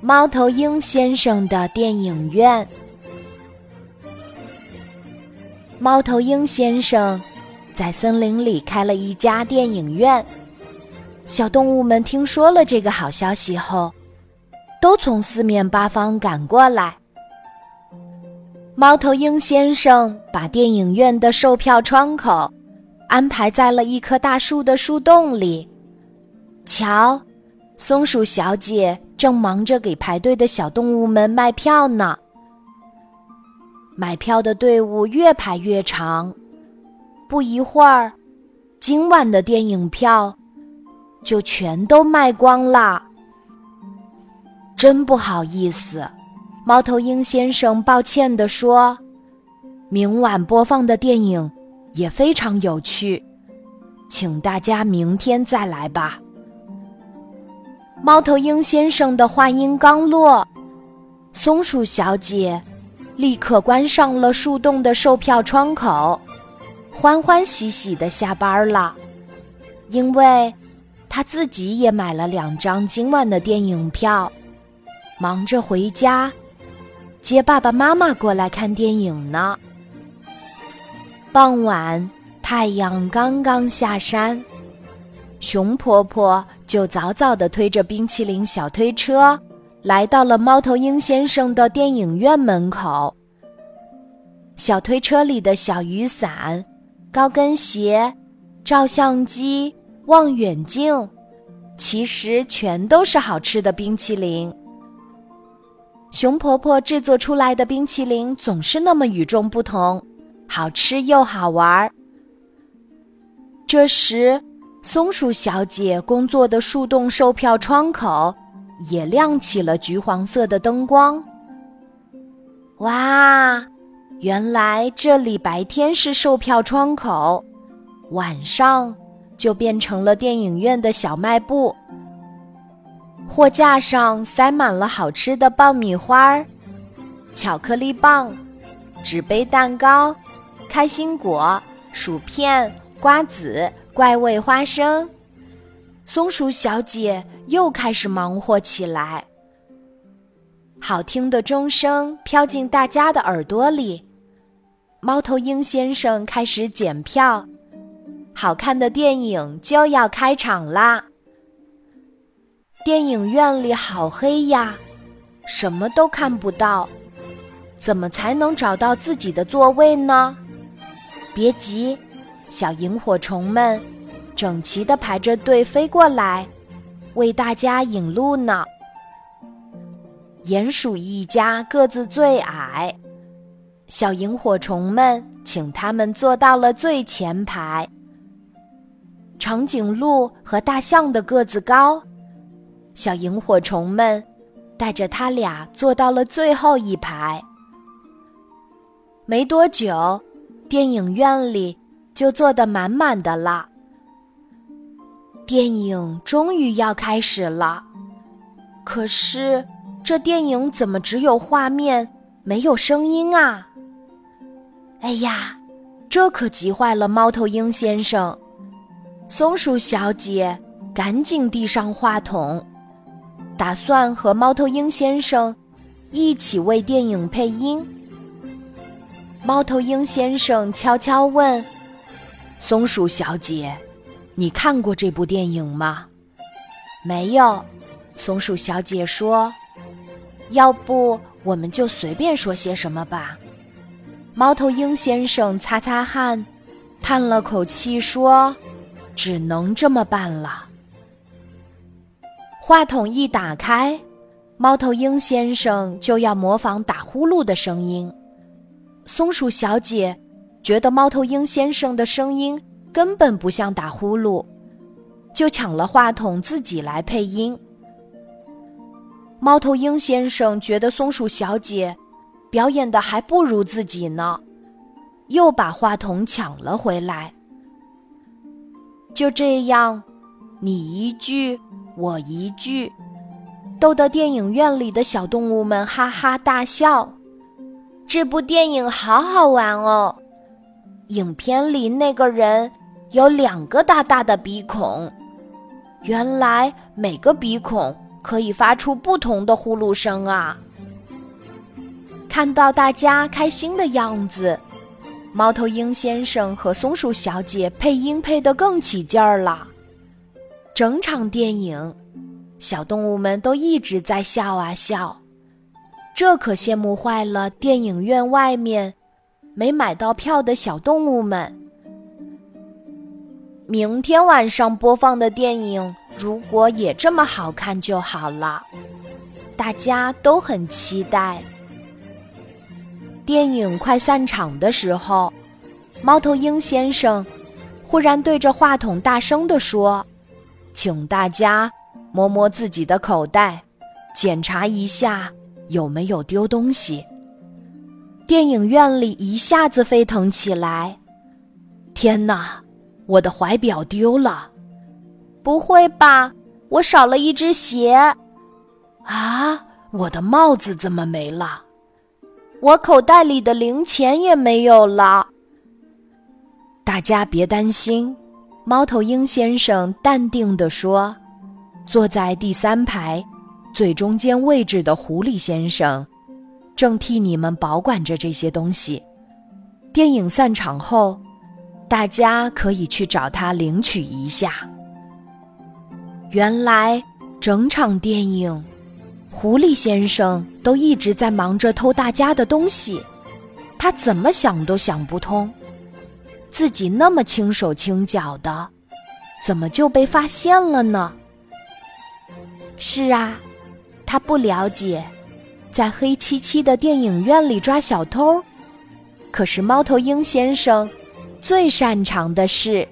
猫头鹰先生的电影院。猫头鹰先生在森林里开了一家电影院。小动物们听说了这个好消息后，都从四面八方赶过来。猫头鹰先生把电影院的售票窗口安排在了一棵大树的树洞里。瞧，松鼠小姐正忙着给排队的小动物们卖票呢。买票的队伍越排越长，不一会儿，今晚的电影票就全都卖光了。真不好意思，猫头鹰先生抱歉地说：“明晚播放的电影也非常有趣，请大家明天再来吧。”猫头鹰先生的话音刚落，松鼠小姐。立刻关上了树洞的售票窗口，欢欢喜喜的下班了，因为他自己也买了两张今晚的电影票，忙着回家接爸爸妈妈过来看电影呢。傍晚，太阳刚刚下山，熊婆婆就早早的推着冰淇淋小推车。来到了猫头鹰先生的电影院门口。小推车里的小雨伞、高跟鞋、照相机、望远镜，其实全都是好吃的冰淇淋。熊婆婆制作出来的冰淇淋总是那么与众不同，好吃又好玩儿。这时，松鼠小姐工作的树洞售票窗口。也亮起了橘黄色的灯光。哇，原来这里白天是售票窗口，晚上就变成了电影院的小卖部。货架上塞满了好吃的爆米花、巧克力棒、纸杯蛋糕、开心果、薯片、瓜子、怪味花生。松鼠小姐又开始忙活起来。好听的钟声飘进大家的耳朵里，猫头鹰先生开始检票。好看的电影就要开场啦！电影院里好黑呀，什么都看不到，怎么才能找到自己的座位呢？别急，小萤火虫们。整齐的排着队飞过来，为大家引路呢。鼹鼠一家个子最矮，小萤火虫们请他们坐到了最前排。长颈鹿和大象的个子高，小萤火虫们带着他俩坐到了最后一排。没多久，电影院里就坐得满满的了。电影终于要开始了，可是这电影怎么只有画面没有声音啊？哎呀，这可急坏了猫头鹰先生！松鼠小姐赶紧递上话筒，打算和猫头鹰先生一起为电影配音。猫头鹰先生悄悄问松鼠小姐。你看过这部电影吗？没有，松鼠小姐说：“要不我们就随便说些什么吧。”猫头鹰先生擦擦汗，叹了口气说：“只能这么办了。”话筒一打开，猫头鹰先生就要模仿打呼噜的声音。松鼠小姐觉得猫头鹰先生的声音。根本不像打呼噜，就抢了话筒自己来配音。猫头鹰先生觉得松鼠小姐表演的还不如自己呢，又把话筒抢了回来。就这样，你一句我一句，逗得电影院里的小动物们哈哈大笑。这部电影好好玩哦！影片里那个人。有两个大大的鼻孔，原来每个鼻孔可以发出不同的呼噜声啊！看到大家开心的样子，猫头鹰先生和松鼠小姐配音配得更起劲儿了。整场电影，小动物们都一直在笑啊笑，这可羡慕坏了电影院外面没买到票的小动物们。明天晚上播放的电影，如果也这么好看就好了，大家都很期待。电影快散场的时候，猫头鹰先生忽然对着话筒大声地说。请大家摸摸自己的口袋，检查一下有没有丢东西。电影院里一下子沸腾起来。天哪，我的怀表丢了！不会吧，我少了一只鞋！啊，我的帽子怎么没了？我口袋里的零钱也没有了。大家别担心。猫头鹰先生淡定地说：“坐在第三排最中间位置的狐狸先生，正替你们保管着这些东西。电影散场后，大家可以去找他领取一下。”原来，整场电影，狐狸先生都一直在忙着偷大家的东西，他怎么想都想不通。自己那么轻手轻脚的，怎么就被发现了呢？是啊，他不了解，在黑漆漆的电影院里抓小偷，可是猫头鹰先生最擅长的是。